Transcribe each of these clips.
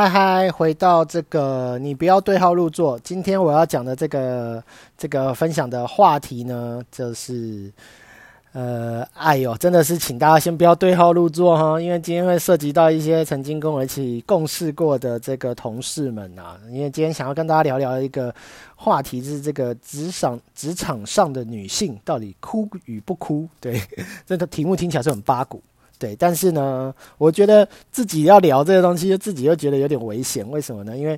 嗨嗨，回到这个，你不要对号入座。今天我要讲的这个这个分享的话题呢，就是呃，哎呦，真的是请大家先不要对号入座哈，因为今天会涉及到一些曾经跟我一起共事过的这个同事们啊。因为今天想要跟大家聊聊一个话题，是这个职场职场上的女性到底哭与不哭？对，这个题目听起来是很八股。对，但是呢，我觉得自己要聊这个东西，自己又觉得有点危险。为什么呢？因为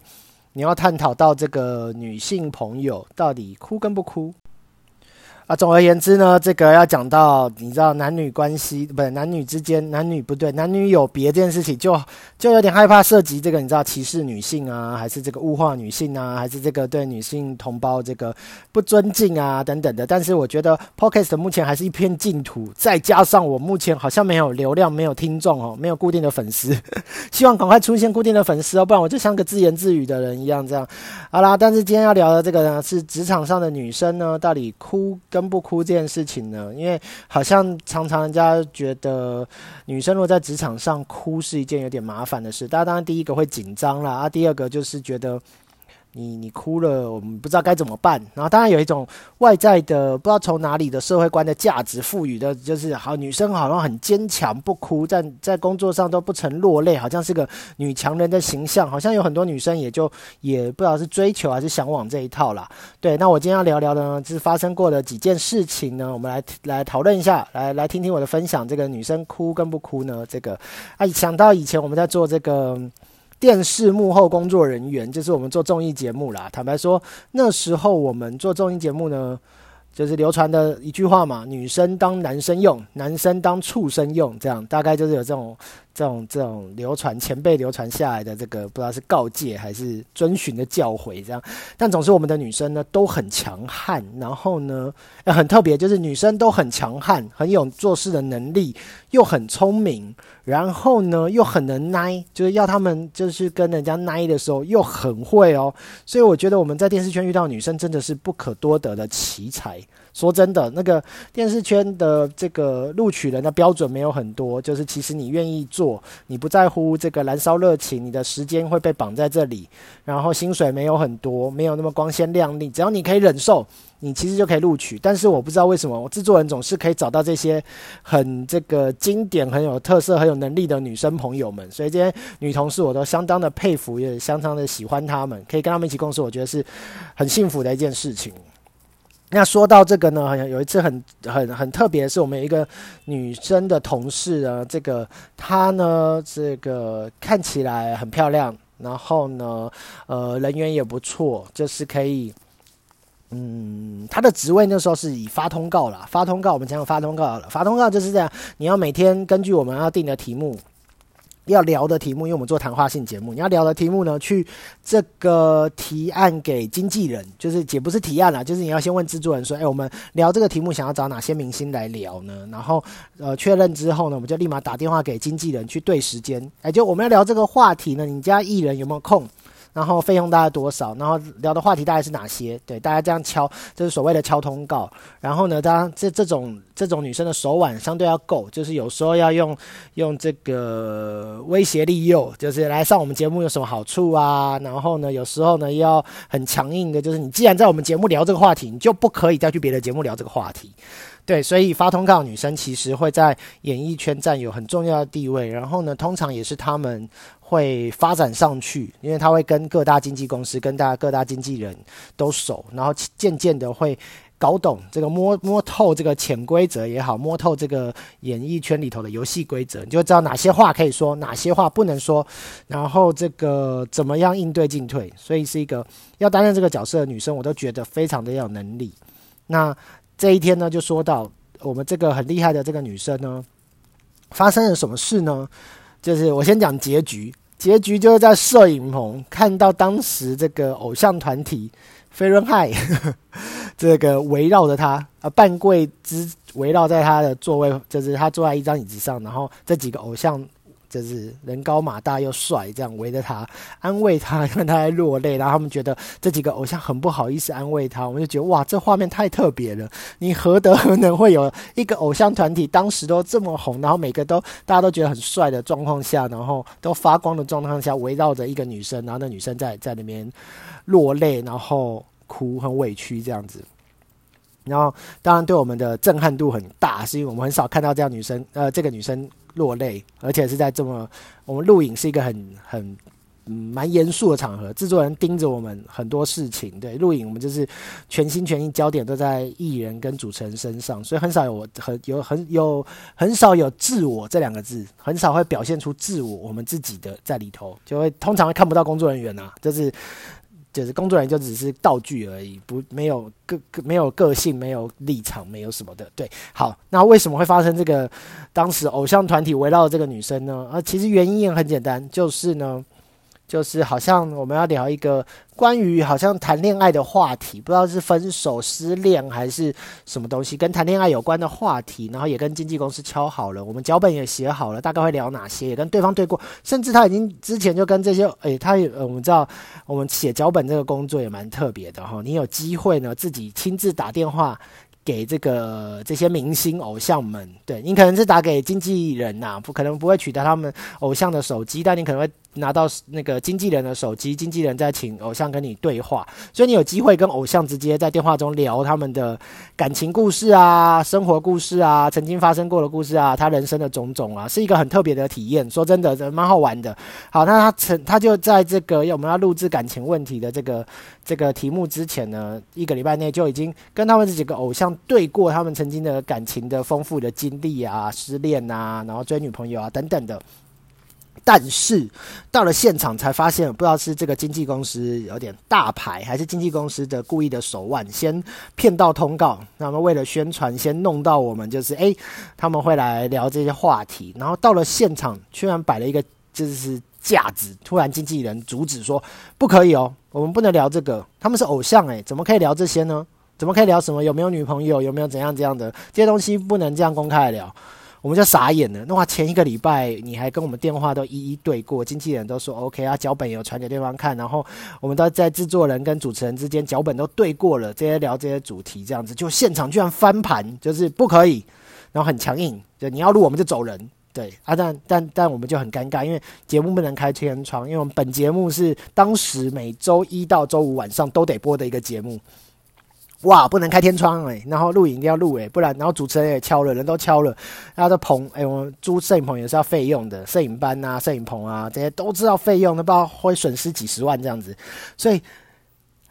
你要探讨到这个女性朋友到底哭跟不哭。啊，总而言之呢，这个要讲到你知道男女关系，不是男女之间，男女不对，男女有别这件事情，就就有点害怕涉及这个你知道歧视女性啊，还是这个物化女性啊，还是这个对女性同胞这个不尊敬啊等等的。但是我觉得 Podcast 目前还是一片净土，再加上我目前好像没有流量，没有听众哦，没有固定的粉丝，希望赶快出现固定的粉丝哦，不然我就像个自言自语的人一样这样。好啦，但是今天要聊的这个呢，是职场上的女生呢，到底哭。跟不哭这件事情呢？因为好像常常人家觉得女生如果在职场上哭是一件有点麻烦的事。大家当然第一个会紧张啦，啊，第二个就是觉得。你你哭了，我们不知道该怎么办。然后当然有一种外在的，不知道从哪里的社会观的价值赋予的，就是好女生好像很坚强，不哭，在在工作上都不曾落泪，好像是个女强人的形象。好像有很多女生也就也不知道是追求还是向往这一套啦。对，那我今天要聊聊的呢，是发生过的几件事情呢，我们来来讨论一下，来来听听我的分享。这个女生哭跟不哭呢？这个啊，想到以前我们在做这个。电视幕后工作人员就是我们做综艺节目啦。坦白说，那时候我们做综艺节目呢，就是流传的一句话嘛：女生当男生用，男生当畜生用。这样大概就是有这种。这种这种流传前辈流传下来的这个不知道是告诫还是遵循的教诲，这样，但总是我们的女生呢都很强悍，然后呢很特别，就是女生都很强悍，很有做事的能力，又很聪明，然后呢又很能耐，就是要他们就是跟人家耐的时候又很会哦，所以我觉得我们在电视圈遇到女生真的是不可多得的奇才。说真的，那个电视圈的这个录取人的标准没有很多，就是其实你愿意做，你不在乎这个燃烧热情，你的时间会被绑在这里，然后薪水没有很多，没有那么光鲜亮丽，只要你可以忍受，你其实就可以录取。但是我不知道为什么，我制作人总是可以找到这些很这个经典、很有特色、很有能力的女生朋友们，所以这些女同事我都相当的佩服，也相当的喜欢她们，可以跟她们一起共事，我觉得是很幸福的一件事情。那说到这个呢，好像有一次很很很特别，是我们一个女生的同事啊，这个她呢，这个看起来很漂亮，然后呢，呃，人缘也不错，就是可以，嗯，她的职位那时候是以发通告啦，发通告，我们讲发通告了，发通告就是这样，你要每天根据我们要定的题目。要聊的题目，因为我们做谈话性节目，你要聊的题目呢，去这个提案给经纪人，就是也不是提案啦，就是你要先问制作人说，哎，我们聊这个题目，想要找哪些明星来聊呢？然后呃确认之后呢，我们就立马打电话给经纪人去对时间，哎，就我们要聊这个话题呢，你家艺人有没有空？然后费用大概多少？然后聊的话题大概是哪些？对，大家这样敲，就是所谓的敲通告。然后呢，当然这这种这种女生的手腕相对要够，就是有时候要用用这个威胁利诱，就是来上我们节目有什么好处啊？然后呢，有时候呢要很强硬的，就是你既然在我们节目聊这个话题，你就不可以再去别的节目聊这个话题。对，所以发通告女生其实会在演艺圈占有很重要的地位。然后呢，通常也是他们。会发展上去，因为他会跟各大经纪公司、跟大家各大经纪人都熟，然后渐渐的会搞懂这个摸摸透这个潜规则也好，摸透这个演艺圈里头的游戏规则，你就知道哪些话可以说，哪些话不能说，然后这个怎么样应对进退。所以是一个要担任这个角色的女生，我都觉得非常的有能力。那这一天呢，就说到我们这个很厉害的这个女生呢，发生了什么事呢？就是我先讲结局。结局就是在摄影棚看到当时这个偶像团体飞轮海这个围绕着他啊，半跪之围绕在他的座位，就是他坐在一张椅子上，然后这几个偶像就是人高马大又帅，这样围着他安慰他，让他在落泪。然后他们觉得这几个偶像很不好意思安慰他，我们就觉得哇，这画面太特别了。你何德何能会有一个偶像团体当时都这么红，然后每个都大家都觉得很帅的状况下，然后都发光的状况下，围绕着一个女生，然后那女生在在那边落泪，然后哭，很委屈这样子。然后当然对我们的震撼度很大，是因为我们很少看到这样女生，呃，这个女生。落泪，而且是在这么我们录影是一个很很蛮严肃的场合，制作人盯着我们很多事情。对，录影我们就是全心全意，焦点都在艺人跟主持人身上，所以很少有很有很有很少有自我这两个字，很少会表现出自我我们自己的在里头，就会通常会看不到工作人员啊，就是。就是工作人员就只是道具而已，不没有个没有个性，没有立场，没有什么的。对，好，那为什么会发生这个？当时偶像团体围绕这个女生呢？啊，其实原因也很简单，就是呢。就是好像我们要聊一个关于好像谈恋爱的话题，不知道是分手、失恋还是什么东西，跟谈恋爱有关的话题，然后也跟经纪公司敲好了，我们脚本也写好了，大概会聊哪些，也跟对方对过，甚至他已经之前就跟这些，诶，他呃，我们知道我们写脚本这个工作也蛮特别的哈，你有机会呢自己亲自打电话给这个这些明星偶像们，对你可能是打给经纪人呐，不可能不会取得他们偶像的手机，但你可能会。拿到那个经纪人的手机，经纪人在请偶像跟你对话，所以你有机会跟偶像直接在电话中聊他们的感情故事啊、生活故事啊、曾经发生过的故事啊、他人生的种种啊，是一个很特别的体验。说真的，蛮好玩的。好，那他曾他就在这个我们要录制感情问题的这个这个题目之前呢，一个礼拜内就已经跟他们这几个偶像对过他们曾经的感情的丰富的经历啊、失恋啊，然后追女朋友啊等等的。但是到了现场才发现，不知道是这个经纪公司有点大牌，还是经纪公司的故意的手腕，先骗到通告。那么为了宣传，先弄到我们就是诶，他们会来聊这些话题。然后到了现场，居然摆了一个就是架子，突然经纪人阻止说不可以哦，我们不能聊这个。他们是偶像诶，怎么可以聊这些呢？怎么可以聊什么？有没有女朋友？有没有怎样怎样的这些东西不能这样公开聊。我们就傻眼了。那话前一个礼拜你还跟我们电话都一一对过，经纪人都说 OK 啊，脚本有传给对方看，然后我们都在制作人跟主持人之间脚本都对过了，这些聊这些主题这样子，就现场居然翻盘，就是不可以，然后很强硬，就你要录我们就走人，对啊，但但但我们就很尴尬，因为节目不能开天窗，因为我们本节目是当时每周一到周五晚上都得播的一个节目。哇，不能开天窗哎，然后录影一定要录哎，不然然后主持人也敲了，人都敲了，然后这棚哎，我们租摄影棚也是要费用的，摄影班啊、摄影棚啊这些都知道费用，那不知道会损失几十万这样子，所以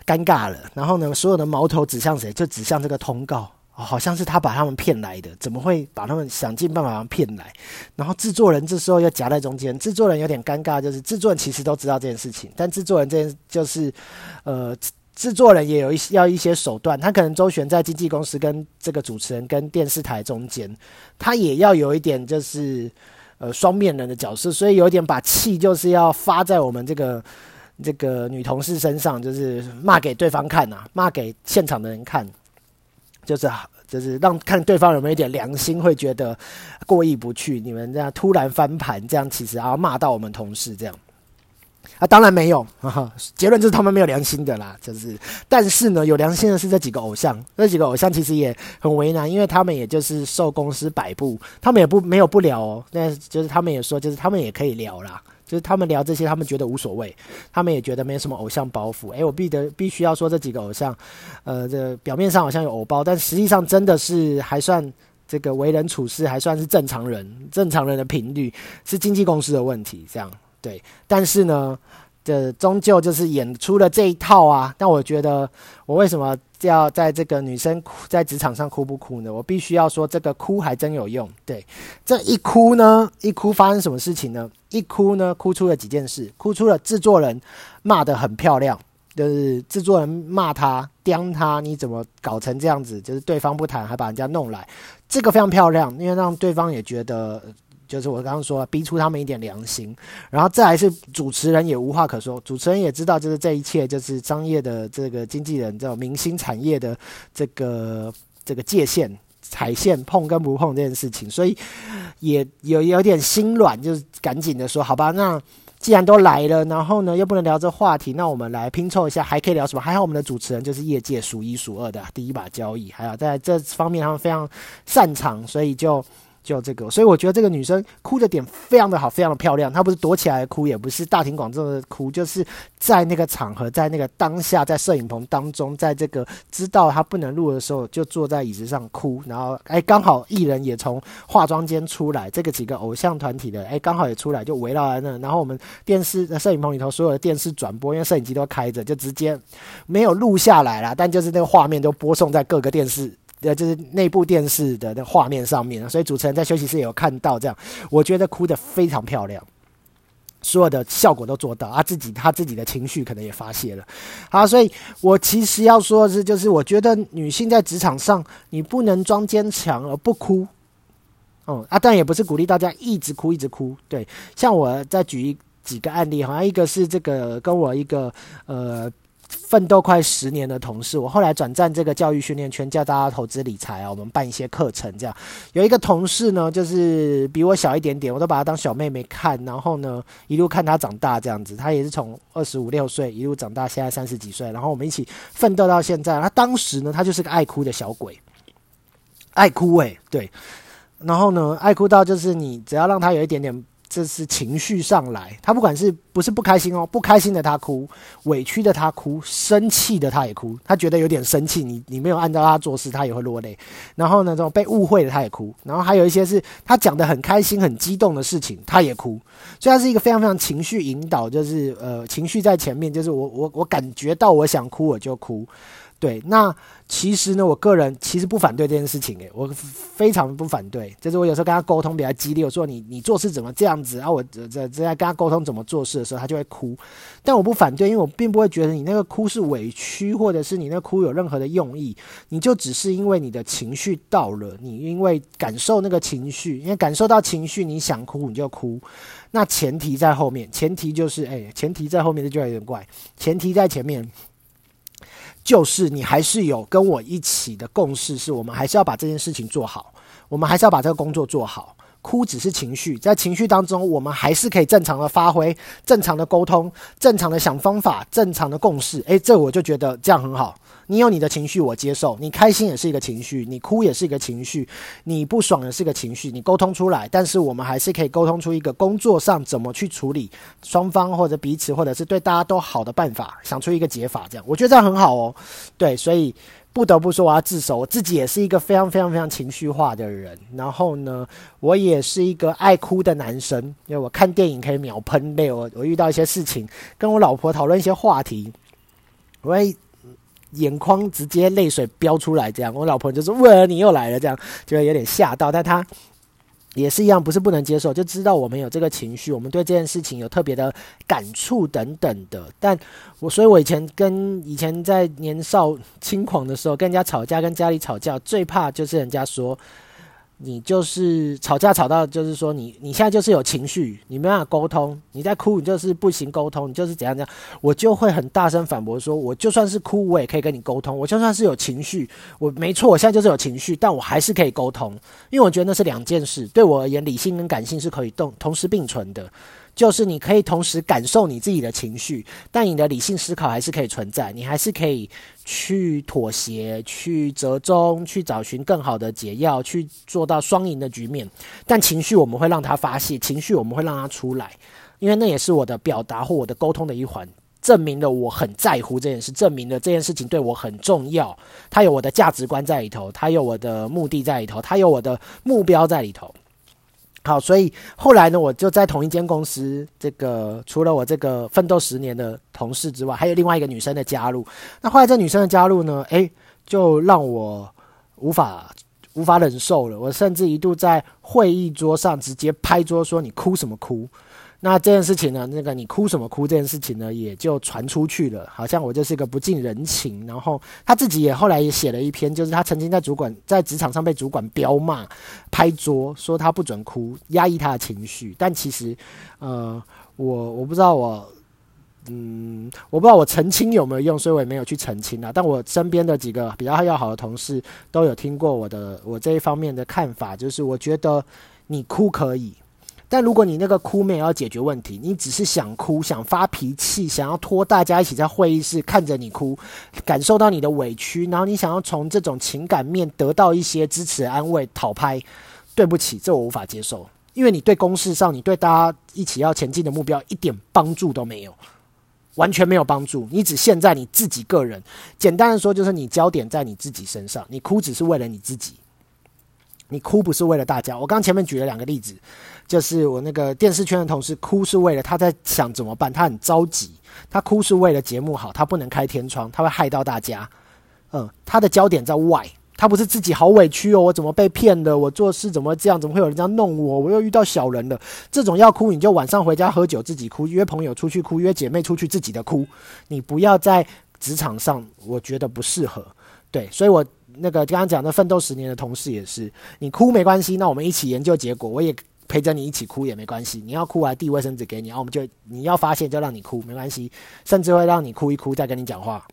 尴尬了。然后呢，所有的矛头指向谁？就指向这个通告，好像是他把他们骗来的，怎么会把他们想尽办法骗来？然后制作人这时候又夹在中间，制作人有点尴尬，就是制作人其实都知道这件事情，但制作人这件就是呃。制作人也有一些要一些手段，他可能周旋在经纪公司跟这个主持人跟电视台中间，他也要有一点就是呃双面人的角色，所以有一点把气就是要发在我们这个这个女同事身上，就是骂给对方看呐，骂给现场的人看，就是就是让看对方有没有一点良心，会觉得过意不去，你们这样突然翻盘，这样其实要骂到我们同事这样。啊，当然没有，结论就是他们没有良心的啦。就是，但是呢，有良心的是这几个偶像，这几个偶像其实也很为难，因为他们也就是受公司摆布，他们也不没有不聊哦。那就是他们也说，就是他们也可以聊啦，就是他们聊这些，他们觉得无所谓，他们也觉得没什么偶像包袱。诶，我必得必须要说，这几个偶像，呃，这表面上好像有偶包，但实际上真的是还算这个为人处事还算是正常人，正常人的频率是经纪公司的问题，这样。对，但是呢，这终究就是演出了这一套啊。但我觉得，我为什么要在这个女生哭在职场上哭不哭呢？我必须要说，这个哭还真有用。对，这一哭呢，一哭发生什么事情呢？一哭呢，哭出了几件事，哭出了制作人骂得很漂亮，就是制作人骂他刁他，你怎么搞成这样子？就是对方不谈，还把人家弄来，这个非常漂亮，因为让对方也觉得。就是我刚刚说，逼出他们一点良心，然后再来是主持人也无话可说，主持人也知道，就是这一切就是商业的这个经纪人这种明星产业的这个这个界限踩线碰跟不碰这件事情，所以也有有点心软，就是赶紧的说，好吧，那既然都来了，然后呢又不能聊这话题，那我们来拼凑一下，还可以聊什么？还好我们的主持人就是业界数一数二的第一把交易，还有在这方面他们非常擅长，所以就。就这个，所以我觉得这个女生哭的点非常的好，非常的漂亮。她不是躲起来哭，也不是大庭广众的哭，就是在那个场合，在那个当下，在摄影棚当中，在这个知道她不能录的时候，就坐在椅子上哭。然后，哎，刚好艺人也从化妆间出来，这个几个偶像团体的，哎，刚好也出来，就围绕在那。然后我们电视摄影棚里头所有的电视转播，因为摄影机都开着，就直接没有录下来了，但就是那个画面都播送在各个电视。呃，就是内部电视的那画面上面，所以主持人在休息室也有看到这样，我觉得哭得非常漂亮，所有的效果都做到，啊，自己他自己的情绪可能也发泄了，好，所以我其实要说的是，就是我觉得女性在职场上，你不能装坚强而不哭，嗯，啊，但也不是鼓励大家一直哭一直哭，对，像我再举一几个案例，好像一个是这个跟我一个呃。奋斗快十年的同事，我后来转战这个教育训练圈，教大家投资理财啊，我们办一些课程，这样有一个同事呢，就是比我小一点点，我都把她当小妹妹看，然后呢，一路看她长大这样子，她也是从二十五六岁一路长大，现在三十几岁，然后我们一起奋斗到现在。她当时呢，她就是个爱哭的小鬼，爱哭诶，对，然后呢，爱哭到就是你只要让她有一点点。这是情绪上来，他不管是不是不开心哦，不开心的他哭，委屈的他哭，生气的他也哭，他觉得有点生气，你你没有按照他做事，他也会落泪。然后呢，这种被误会的他也哭，然后还有一些是他讲的很开心、很激动的事情，他也哭。所以他是一个非常非常情绪引导，就是呃情绪在前面，就是我我我感觉到我想哭我就哭。对，那其实呢，我个人其实不反对这件事情，诶，我非常不反对。就是我有时候跟他沟通比较激烈，我说你你做事怎么这样子，然后我在在在跟他沟通怎么做事的时候，他就会哭。但我不反对，因为我并不会觉得你那个哭是委屈，或者是你那哭有任何的用意，你就只是因为你的情绪到了，你因为感受那个情绪，因为感受到情绪，你想哭你就哭。那前提在后面，前提就是，哎，前提在后面，这就有点怪，前提在前面。就是你还是有跟我一起的共识，是我们还是要把这件事情做好，我们还是要把这个工作做好。哭只是情绪，在情绪当中，我们还是可以正常的发挥、正常的沟通、正常的想方法、正常的共识。诶，这我就觉得这样很好。你有你的情绪，我接受。你开心也是一个情绪，你哭也是一个情绪，你不爽也是一个情绪。你沟通出来，但是我们还是可以沟通出一个工作上怎么去处理双方或者彼此，或者是对大家都好的办法，想出一个解法。这样我觉得这样很好哦。对，所以不得不说我要自首，我自己也是一个非常非常非常情绪化的人。然后呢，我也是一个爱哭的男生，因为我看电影可以秒喷泪。我我遇到一些事情，跟我老婆讨论一些话题，我会。眼眶直接泪水飙出来，这样我老婆就说：“喂，你又来了。”这样就会有点吓到，但她也是一样，不是不能接受，就知道我们有这个情绪，我们对这件事情有特别的感触等等的。但我，所以我以前跟以前在年少轻狂的时候，跟人家吵架，跟家里吵架，最怕就是人家说。你就是吵架吵到，就是说你你现在就是有情绪，你没办法沟通，你在哭，你就是不行沟通，你就是怎样怎样，我就会很大声反驳说，我就算是哭，我也可以跟你沟通，我就算是有情绪，我没错，我现在就是有情绪，但我还是可以沟通，因为我觉得那是两件事，对我而言，理性跟感性是可以动同时并存的。就是你可以同时感受你自己的情绪，但你的理性思考还是可以存在，你还是可以去妥协、去折中、去找寻更好的解药，去做到双赢的局面。但情绪我们会让它发泄，情绪我们会让它出来，因为那也是我的表达或我的沟通的一环，证明了我很在乎这件事，证明了这件事情对我很重要，它有我的价值观在里头，它有我的目的在里头，它有我的目标在里头。好，所以后来呢，我就在同一间公司，这个除了我这个奋斗十年的同事之外，还有另外一个女生的加入。那后来这女生的加入呢，诶，就让我无法无法忍受了。我甚至一度在会议桌上直接拍桌说：“你哭什么哭？”那这件事情呢？那个你哭什么哭？这件事情呢，也就传出去了，好像我就是一个不近人情。然后他自己也后来也写了一篇，就是他曾经在主管在职场上被主管彪骂、拍桌，说他不准哭，压抑他的情绪。但其实，呃，我我不知道我嗯，我不知道我澄清有没有用，所以我也没有去澄清啊。但我身边的几个比较要好的同事都有听过我的我这一方面的看法，就是我觉得你哭可以。但如果你那个哭没有要解决问题，你只是想哭、想发脾气、想要拖大家一起在会议室看着你哭，感受到你的委屈，然后你想要从这种情感面得到一些支持、安慰、讨拍，对不起，这我无法接受，因为你对公事上、你对大家一起要前进的目标一点帮助都没有，完全没有帮助。你只陷在你自己个人，简单的说就是你焦点在你自己身上，你哭只是为了你自己。你哭不是为了大家，我刚前面举了两个例子，就是我那个电视圈的同事哭是为了他在想怎么办，他很着急，他哭是为了节目好，他不能开天窗，他会害到大家，嗯，他的焦点在外，他不是自己好委屈哦，我怎么被骗的，我做事怎么这样，怎么会有人这样弄我，我又遇到小人了，这种要哭你就晚上回家喝酒自己哭，约朋友出去哭，约姐妹出去自己的哭，你不要在职场上，我觉得不适合，对，所以我。那个刚刚讲的奋斗十年的同事也是，你哭没关系，那我们一起研究结果，我也陪着你一起哭也没关系。你要哭，我还递卫生纸给你，然后我们就你要发泄就让你哭没关系，甚至会让你哭一哭再跟你讲话。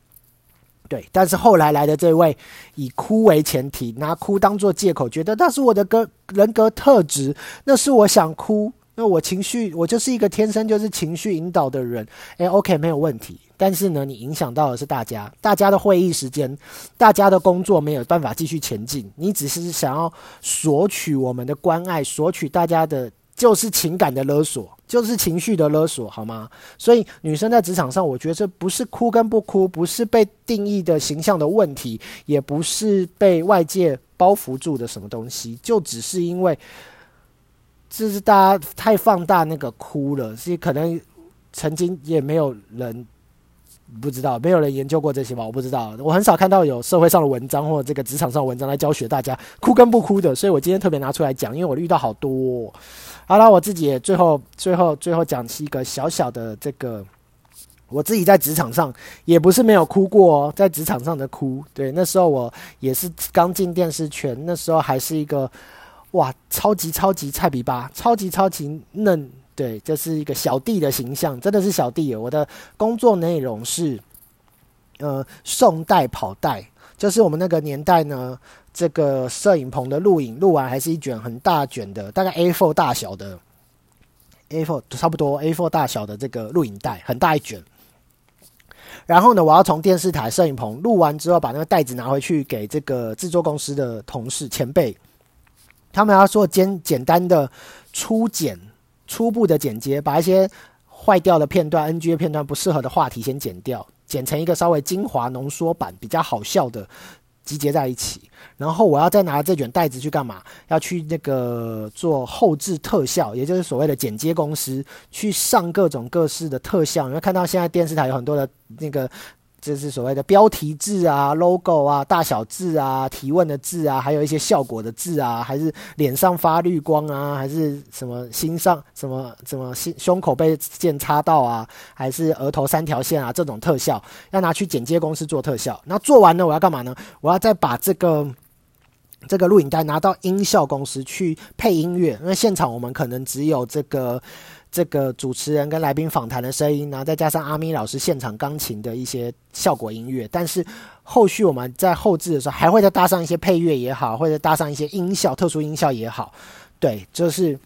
对，但是后来来的这位以哭为前提，拿哭当做借口，觉得那是我的个人格特质，那是我想哭。那我情绪，我就是一个天生就是情绪引导的人，诶 o k 没有问题。但是呢，你影响到的是大家，大家的会议时间，大家的工作没有办法继续前进。你只是想要索取我们的关爱，索取大家的，就是情感的勒索，就是情绪的勒索，好吗？所以女生在职场上，我觉得这不是哭跟不哭，不是被定义的形象的问题，也不是被外界包袱住的什么东西，就只是因为。这是大家太放大那个哭了，是可能曾经也没有人不知道，没有人研究过这些吧？我不知道，我很少看到有社会上的文章或者这个职场上文章来教学大家哭跟不哭的，所以我今天特别拿出来讲，因为我遇到好多。好了，我自己也最后最后最后讲是一个小小的这个，我自己在职场上也不是没有哭过，哦，在职场上的哭，对，那时候我也是刚进电视圈，那时候还是一个。哇，超级超级菜比巴，超级超级嫩，对，这是一个小弟的形象，真的是小弟。我的工作内容是，呃，送带跑带，就是我们那个年代呢，这个摄影棚的录影录完还是一卷很大卷的，大概 A4 大小的，A4 差不多 A4 大小的这个录影带，很大一卷。然后呢，我要从电视台摄影棚录完之后，把那个袋子拿回去给这个制作公司的同事前辈。他们要做简简单的初剪、初步的剪接，把一些坏掉的片段、NG 的片段、不适合的话题先剪掉，剪成一个稍微精华浓缩版、比较好笑的，集结在一起。然后我要再拿这卷袋子去干嘛？要去那个做后置特效，也就是所谓的剪接公司，去上各种各式的特效。你会看到现在电视台有很多的那个。这是所谓的标题字啊、logo 啊、大小字啊、提问的字啊，还有一些效果的字啊，还是脸上发绿光啊，还是什么心上什么什么心胸口被剑插到啊，还是额头三条线啊，这种特效要拿去剪接公司做特效。那做完呢，我要干嘛呢？我要再把这个这个录影带拿到音效公司去配音乐，因为现场我们可能只有这个。这个主持人跟来宾访谈的声音，然后再加上阿咪老师现场钢琴的一些效果音乐，但是后续我们在后置的时候，还会再搭上一些配乐也好，或者搭上一些音效、特殊音效也好，对，就是。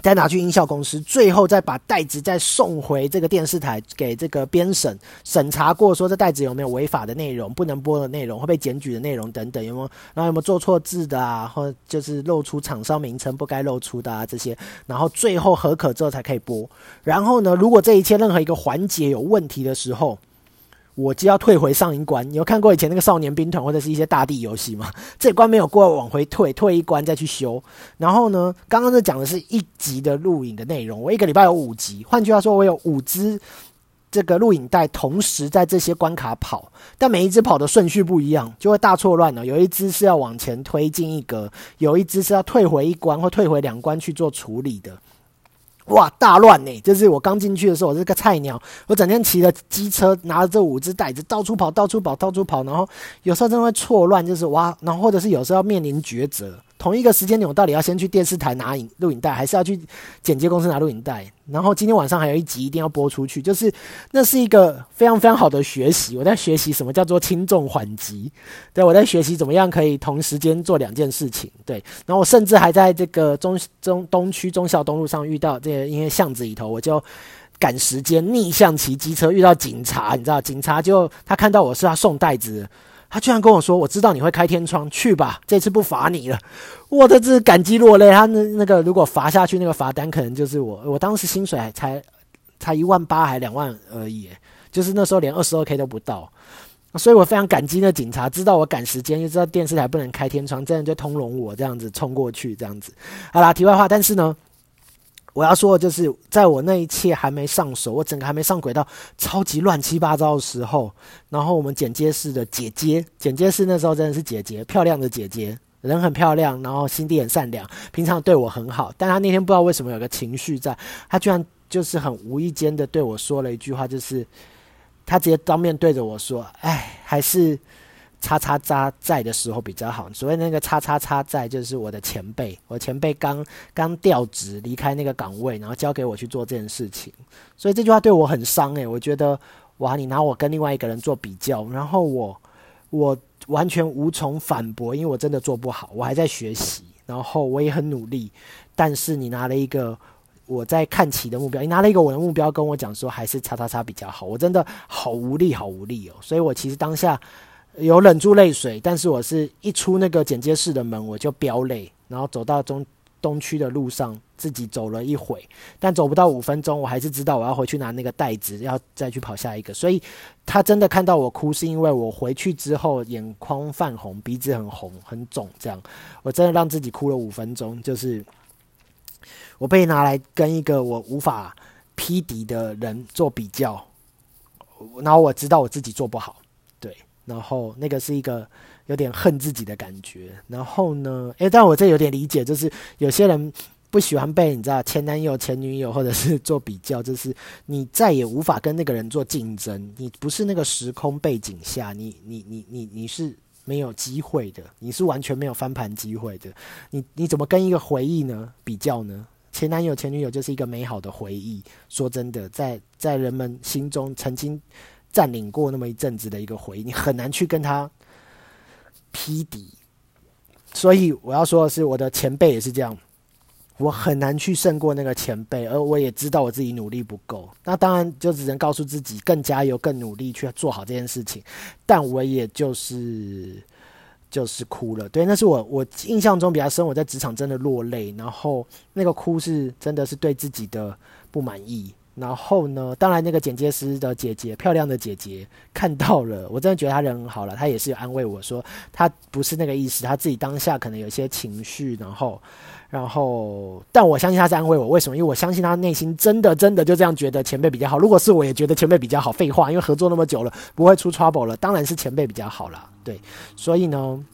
再拿去音效公司，最后再把袋子再送回这个电视台给这个编审审查过，说这袋子有没有违法的内容、不能播的内容、会被检举的内容等等，有没有？然后有没有做错字的啊？或就是露出厂商名称不该露出的啊？这些，然后最后合可之后才可以播。然后呢，如果这一切任何一个环节有问题的时候，我就要退回上一关。你有看过以前那个少年兵团或者是一些大地游戏吗？这关没有过，往回退，退一关再去修。然后呢，刚刚这讲的是一集的录影的内容，我一个礼拜有五集。换句话说，我有五支这个录影带同时在这些关卡跑，但每一只跑的顺序不一样，就会大错乱了。有一只是要往前推进一格，有一只是要退回一关或退回两关去做处理的。哇，大乱呢！就是我刚进去的时候，我是个菜鸟，我整天骑着机车，拿着这五只袋子到处跑，到处跑，到处跑，然后有时候真的会错乱，就是哇，然后或者是有时候要面临抉择，同一个时间点，我到底要先去电视台拿影录影带，还是要去剪接公司拿录影带？然后今天晚上还有一集一定要播出去，就是那是一个非常非常好的学习。我在学习什么叫做轻重缓急，对我在学习怎么样可以同时间做两件事情。对，然后我甚至还在这个中中东区中校东路上遇到这个因为巷子里头，我就。赶时间逆向骑机车遇到警察，你知道警察就他看到我是他送袋子，他居然跟我说：“我知道你会开天窗，去吧，这次不罚你了。”我的这感激落泪。他那那个如果罚下去，那个罚单可能就是我。我当时薪水还才才一万八还两万而已，就是那时候连二十二 k 都不到，所以我非常感激那警察，知道我赶时间，又知道电视台不能开天窗，这样就通融我这样子冲过去这样子。好啦，题外话，但是呢。我要说的就是，在我那一切还没上手，我整个还没上轨道，超级乱七八糟的时候，然后我们剪接室的姐姐，剪接室那时候真的是姐姐，漂亮的姐姐，人很漂亮，然后心地很善良，平常对我很好。但她那天不知道为什么有个情绪在，她居然就是很无意间的对我说了一句话，就是她直接当面对着我说：“哎，还是。”叉叉叉在的时候比较好。所谓那个叉叉叉在，就是我的前辈，我前辈刚刚调职离开那个岗位，然后交给我去做这件事情。所以这句话对我很伤诶，我觉得哇，你拿我跟另外一个人做比较，然后我我完全无从反驳，因为我真的做不好，我还在学习，然后我也很努力。但是你拿了一个我在看齐的目标，你拿了一个我的目标跟我讲说还是叉叉叉比较好，我真的好无力，好无力哦。所以我其实当下。有忍住泪水，但是我是一出那个剪接室的门，我就飙泪，然后走到中东区的路上，自己走了一会，但走不到五分钟，我还是知道我要回去拿那个袋子，要再去跑下一个。所以他真的看到我哭，是因为我回去之后眼眶泛红，鼻子很红很肿，这样我真的让自己哭了五分钟。就是我被拿来跟一个我无法匹敌的人做比较，然后我知道我自己做不好。然后那个是一个有点恨自己的感觉。然后呢，诶，但我这有点理解，就是有些人不喜欢被你知道前男友、前女友或者是做比较，就是你再也无法跟那个人做竞争。你不是那个时空背景下，你你你你你是没有机会的，你是完全没有翻盘机会的。你你怎么跟一个回忆呢比较呢？前男友、前女友就是一个美好的回忆。说真的，在在人们心中曾经。占领过那么一阵子的一个回忆，你很难去跟他匹敌。所以我要说的是，我的前辈也是这样，我很难去胜过那个前辈，而我也知道我自己努力不够。那当然就只能告诉自己更加油、更努力去做好这件事情。但我也就是就是哭了，对，那是我我印象中比较深。我在职场真的落泪，然后那个哭是真的是对自己的不满意。然后呢？当然，那个剪接师的姐姐，漂亮的姐姐看到了，我真的觉得她人很好了。她也是有安慰我说，她不是那个意思，她自己当下可能有些情绪，然后，然后，但我相信她是安慰我。为什么？因为我相信她内心真的真的就这样觉得前辈比较好。如果是我也觉得前辈比较好，废话，因为合作那么久了，不会出 trouble 了，当然是前辈比较好了。对，所以呢。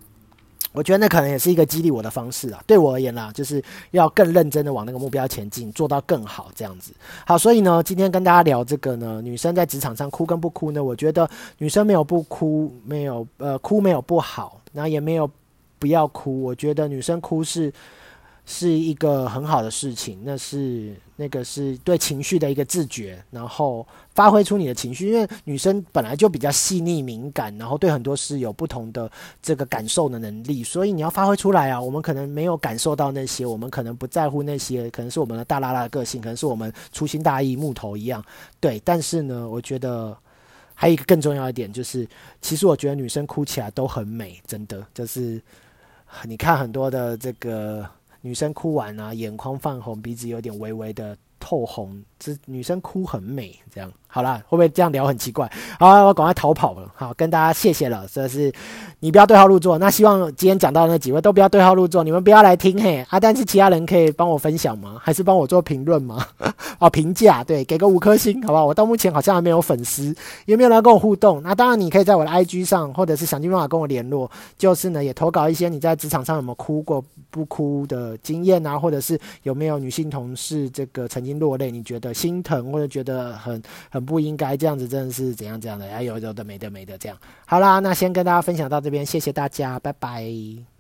我觉得那可能也是一个激励我的方式啊，对我而言啦，就是要更认真的往那个目标前进，做到更好这样子。好，所以呢，今天跟大家聊这个呢，女生在职场上哭跟不哭呢？我觉得女生没有不哭，没有呃哭没有不好，然后也没有不要哭。我觉得女生哭是。是一个很好的事情，那是那个是对情绪的一个自觉，然后发挥出你的情绪，因为女生本来就比较细腻敏感，然后对很多事有不同的这个感受的能力，所以你要发挥出来啊。我们可能没有感受到那些，我们可能不在乎那些，可能是我们的大拉拉的个性，可能是我们粗心大意木头一样，对。但是呢，我觉得还有一个更重要一点，就是其实我觉得女生哭起来都很美，真的，就是你看很多的这个。女生哭完啊，眼眶泛红，鼻子有点微微的透红，这女生哭很美，这样。好啦，会不会这样聊很奇怪？好，我赶快逃跑了。好，跟大家谢谢了。这是你不要对号入座。那希望今天讲到的那几位都不要对号入座，你们不要来听嘿啊！但是其他人可以帮我分享吗？还是帮我做评论吗？哦，评价对，给个五颗星，好不好？我到目前好像还没有粉丝，有没有人跟我互动？那当然，你可以在我的 IG 上，或者是想尽办法跟我联络。就是呢，也投稿一些你在职场上有没有哭过、不哭的经验啊，或者是有没有女性同事这个曾经落泪，你觉得心疼或者觉得很很。不应该这样子，真的是怎样怎样的？哎，有有的没的没的这样。好啦，那先跟大家分享到这边，谢谢大家，拜拜。